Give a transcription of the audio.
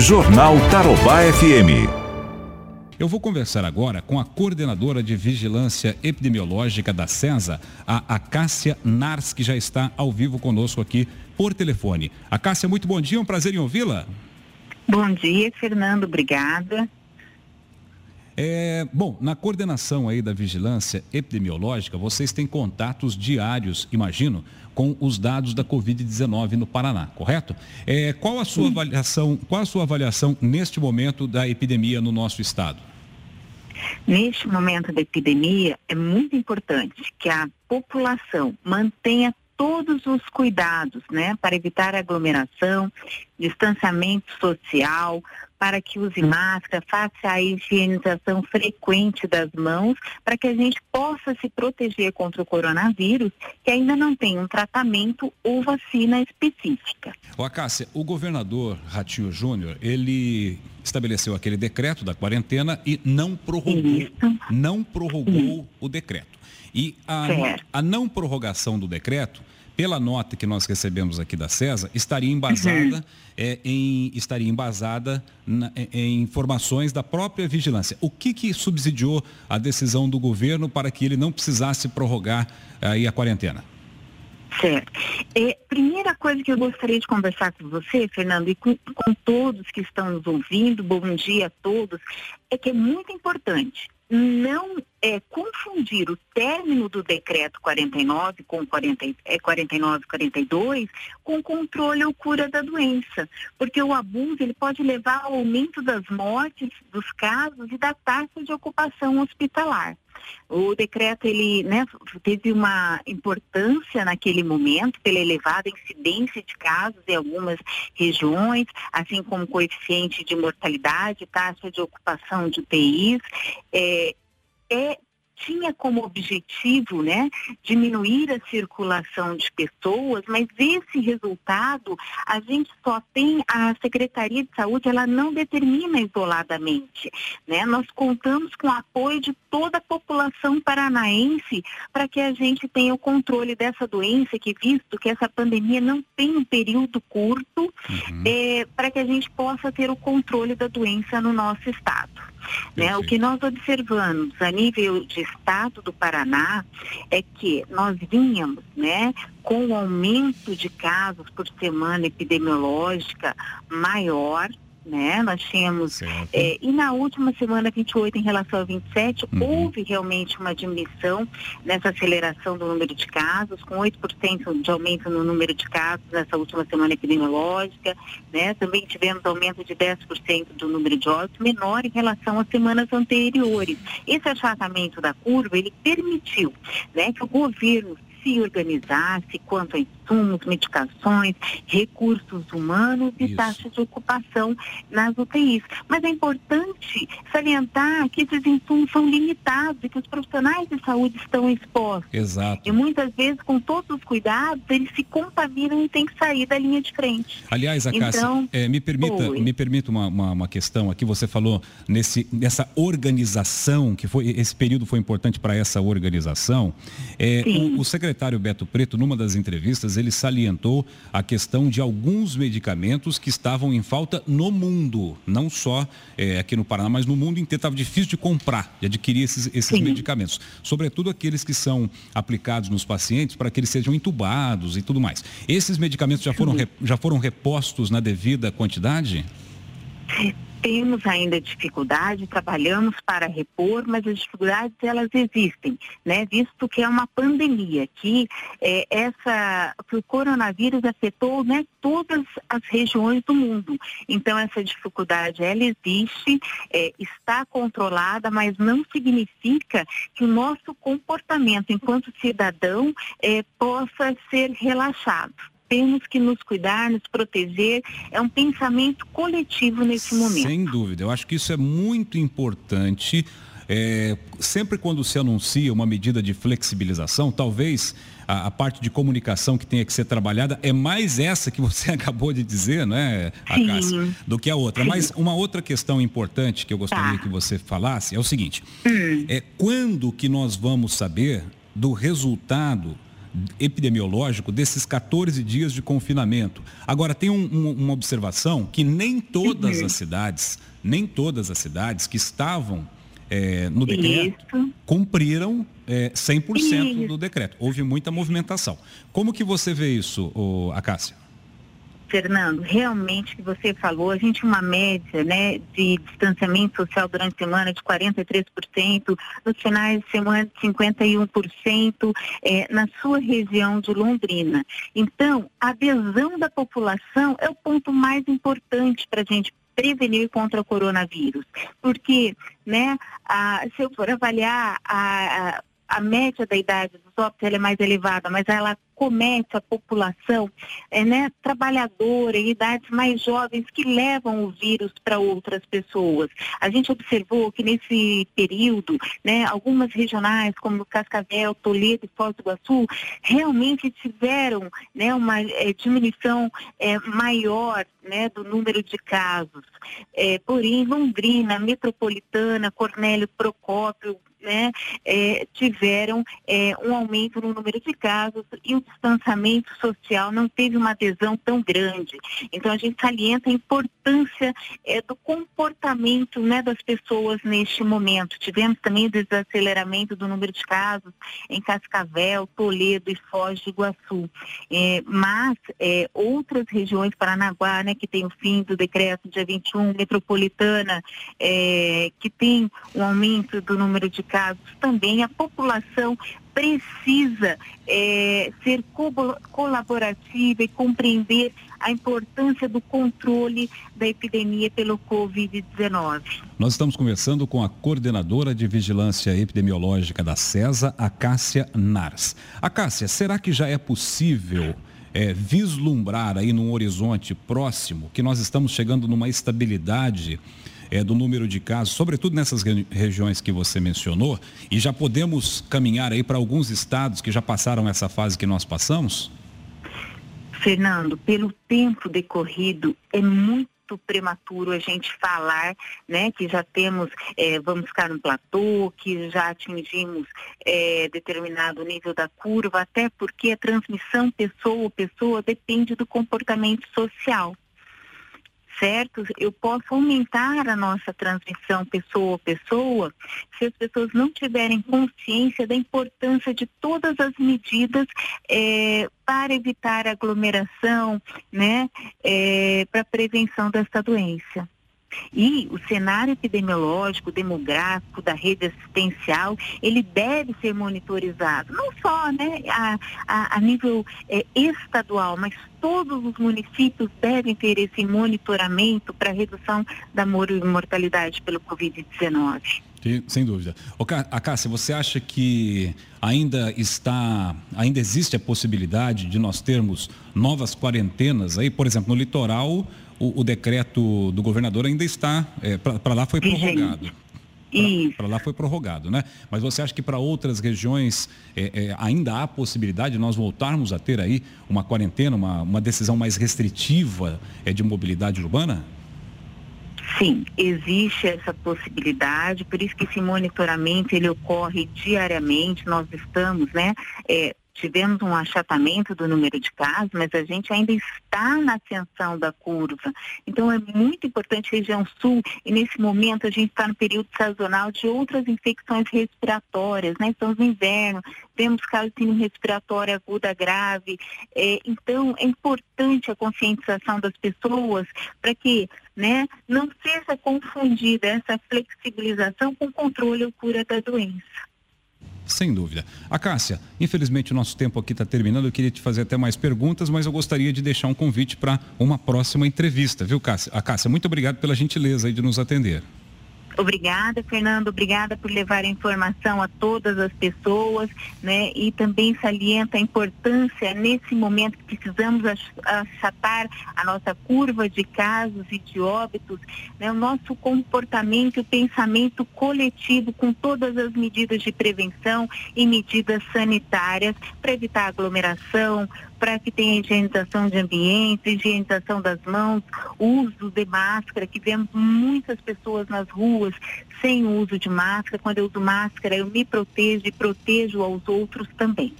Jornal Tarobá FM. Eu vou conversar agora com a coordenadora de vigilância epidemiológica da CESA, a Acácia Nars, que já está ao vivo conosco aqui por telefone. Acácia, muito bom dia, um prazer em ouvi-la. Bom dia, Fernando, obrigada. É, bom, na coordenação aí da vigilância epidemiológica, vocês têm contatos diários, imagino, com os dados da Covid-19 no Paraná, correto? É, qual a sua avaliação? Qual a sua avaliação neste momento da epidemia no nosso estado? Neste momento da epidemia, é muito importante que a população mantenha todos os cuidados, né, para evitar aglomeração, distanciamento social, para que use máscara, faça a higienização frequente das mãos, para que a gente possa se proteger contra o coronavírus, que ainda não tem um tratamento ou vacina específica. O Acácia, o governador Ratinho Júnior, ele estabeleceu aquele decreto da quarentena e não prorrogou, Isso. não prorrogou Isso. o decreto. E a, a não prorrogação do decreto pela nota que nós recebemos aqui da CESA, estaria embasada, uhum. é, em, estaria embasada na, em informações da própria vigilância. O que, que subsidiou a decisão do governo para que ele não precisasse prorrogar aí a quarentena? Certo. É, primeira coisa que eu gostaria de conversar com você, Fernando, e com, com todos que estão nos ouvindo, bom dia a todos, é que é muito importante não é, confundir o término do decreto 49 com 40, é, 49 42 com controle ou cura da doença, porque o abuso ele pode levar ao aumento das mortes, dos casos e da taxa de ocupação hospitalar. O decreto ele né, teve uma importância naquele momento pela elevada incidência de casos em algumas regiões, assim como coeficiente de mortalidade, taxa de ocupação de UTIs. É, é tinha como objetivo né, diminuir a circulação de pessoas, mas esse resultado a gente só tem, a Secretaria de Saúde, ela não determina isoladamente. Né? Nós contamos com o apoio de toda a população paranaense para que a gente tenha o controle dessa doença, que visto que essa pandemia não tem um período curto, uhum. é, para que a gente possa ter o controle da doença no nosso estado. Né? O que nós observamos a nível de estado do Paraná é que nós vínhamos né, com o aumento de casos por semana epidemiológica maior, né? Nós tínhamos, é, e na última semana 28 em relação a 27, uhum. houve realmente uma diminuição nessa aceleração do número de casos, com 8% de aumento no número de casos nessa última semana epidemiológica, né? Também tivemos aumento de 10% do número de óbitos, menor em relação às semanas anteriores. Esse achatamento da curva, ele permitiu, né, que o governo se organizasse quanto a insumos, medicações, recursos humanos e Isso. taxa de ocupação nas UTIs. Mas é importante salientar que esses insumos são limitados e que os profissionais de saúde estão expostos. Exato. E muitas vezes, com todos os cuidados, eles se contaminam e têm que sair da linha de frente. Aliás, a então, é, me permita, me permita uma, uma, uma, questão aqui. Você falou nesse, nessa organização, que foi esse período foi importante para essa organização. É, o, o secretário Beto Preto, numa das entrevistas, ele salientou a questão de alguns medicamentos que estavam em falta no mundo, não só é, aqui no Paraná, mas no mundo inteiro. Estava difícil de comprar, de adquirir esses, esses medicamentos, sobretudo aqueles que são aplicados nos pacientes para que eles sejam entubados e tudo mais. Esses medicamentos já foram, já foram repostos na devida quantidade? Temos ainda dificuldade, trabalhamos para repor, mas as dificuldades elas existem, né? Visto que é uma pandemia, que é, essa, que o coronavírus afetou, né, todas as regiões do mundo. Então essa dificuldade ela existe, é, está controlada, mas não significa que o nosso comportamento enquanto cidadão é, possa ser relaxado temos que nos cuidar, nos proteger. É um pensamento coletivo nesse momento. Sem dúvida. Eu acho que isso é muito importante. É, sempre quando se anuncia uma medida de flexibilização, talvez a, a, parte de comunicação que tenha que ser trabalhada é mais essa que você acabou de dizer, né, Cássia, do que a outra. Sim. Mas uma outra questão importante que eu gostaria tá. que você falasse é o seguinte: hum. é quando que nós vamos saber do resultado epidemiológico desses 14 dias de confinamento. Agora, tem um, um, uma observação que nem todas uhum. as cidades, nem todas as cidades que estavam é, no decreto Isso. cumpriram é, 100% isso. do decreto. Houve muita movimentação. Como que você vê isso, Acácia? Fernando, realmente que você falou, a gente uma média né, de distanciamento social durante a semana de 43%, nos finais de semana de 51% é, na sua região de Londrina. Então, a adesão da população é o ponto mais importante para a gente prevenir contra o coronavírus. Porque, né, a, se eu for avaliar a, a, a média da idade dos óbitos, é mais elevada, mas ela comete a população é, né, trabalhadora, em idades mais jovens, que levam o vírus para outras pessoas. A gente observou que nesse período, né, algumas regionais, como Cascavel, Toledo e Foz do Iguaçu, realmente tiveram né, uma é, diminuição é, maior né, do número de casos. É, porém, Londrina, Metropolitana, Cornélio Procópio, né, é, tiveram é, um aumento no número de casos e o distanciamento social não teve uma adesão tão grande. Então a gente salienta a importância é, do comportamento né, das pessoas neste momento. Tivemos também o desaceleramento do número de casos em Cascavel, Toledo e Foz do Iguaçu. É, mas é, outras regiões, Paranaguá, né, que tem o fim do decreto dia 21, metropolitana, é, que tem um aumento do número de casos, também a população precisa é, ser co colaborativa e compreender a importância do controle da epidemia pelo Covid-19. Nós estamos conversando com a coordenadora de vigilância epidemiológica da CESA, a Cássia Nars. A Cássia, será que já é possível é, vislumbrar aí num horizonte próximo que nós estamos chegando numa estabilidade é, do número de casos, sobretudo nessas regiões que você mencionou, e já podemos caminhar aí para alguns estados que já passaram essa fase que nós passamos? Fernando, pelo tempo decorrido, é muito prematuro a gente falar, né, que já temos, é, vamos ficar no platô, que já atingimos é, determinado nível da curva, até porque a transmissão pessoa pessoa depende do comportamento social certo, eu posso aumentar a nossa transmissão pessoa a pessoa se as pessoas não tiverem consciência da importância de todas as medidas é, para evitar aglomeração, né, é, para prevenção dessa doença. E o cenário epidemiológico, demográfico da rede assistencial, ele deve ser monitorizado, não só né, a, a, a nível é, estadual, mas todos os municípios devem ter esse monitoramento para redução da mortalidade pelo Covid-19. Sem dúvida. A Cássia, você acha que ainda está, ainda existe a possibilidade de nós termos novas quarentenas aí, por exemplo, no litoral, o, o decreto do governador ainda está, é, para lá foi prorrogado. Para lá foi prorrogado, né? Mas você acha que para outras regiões é, é, ainda há possibilidade de nós voltarmos a ter aí uma quarentena, uma, uma decisão mais restritiva é, de mobilidade urbana? Sim, existe essa possibilidade, por isso que esse monitoramento ele ocorre diariamente, nós estamos, né, é, tivemos um achatamento do número de casos, mas a gente ainda está na ascensão da curva. Então é muito importante região sul e nesse momento a gente está no período sazonal de outras infecções respiratórias, né? Estamos no inverno, temos casos de respiratória aguda grave. É, então é importante a conscientização das pessoas para que né, não seja confundida essa flexibilização com controle ou cura da doença. Sem dúvida. A Cássia, infelizmente o nosso tempo aqui está terminando. Eu queria te fazer até mais perguntas, mas eu gostaria de deixar um convite para uma próxima entrevista, viu, Cássia? A Cássia, muito obrigado pela gentileza de nos atender. Obrigada, Fernando. Obrigada por levar a informação a todas as pessoas, né? E também salienta a importância nesse momento que precisamos achatar a nossa curva de casos e de óbitos, né? O nosso comportamento e o pensamento coletivo com todas as medidas de prevenção e medidas sanitárias para evitar aglomeração, para que tenha higienização de ambiente, higienização das mãos, uso de máscara, que vemos muitas pessoas nas ruas sem uso de máscara. Quando eu uso máscara, eu me protejo e protejo aos outros também.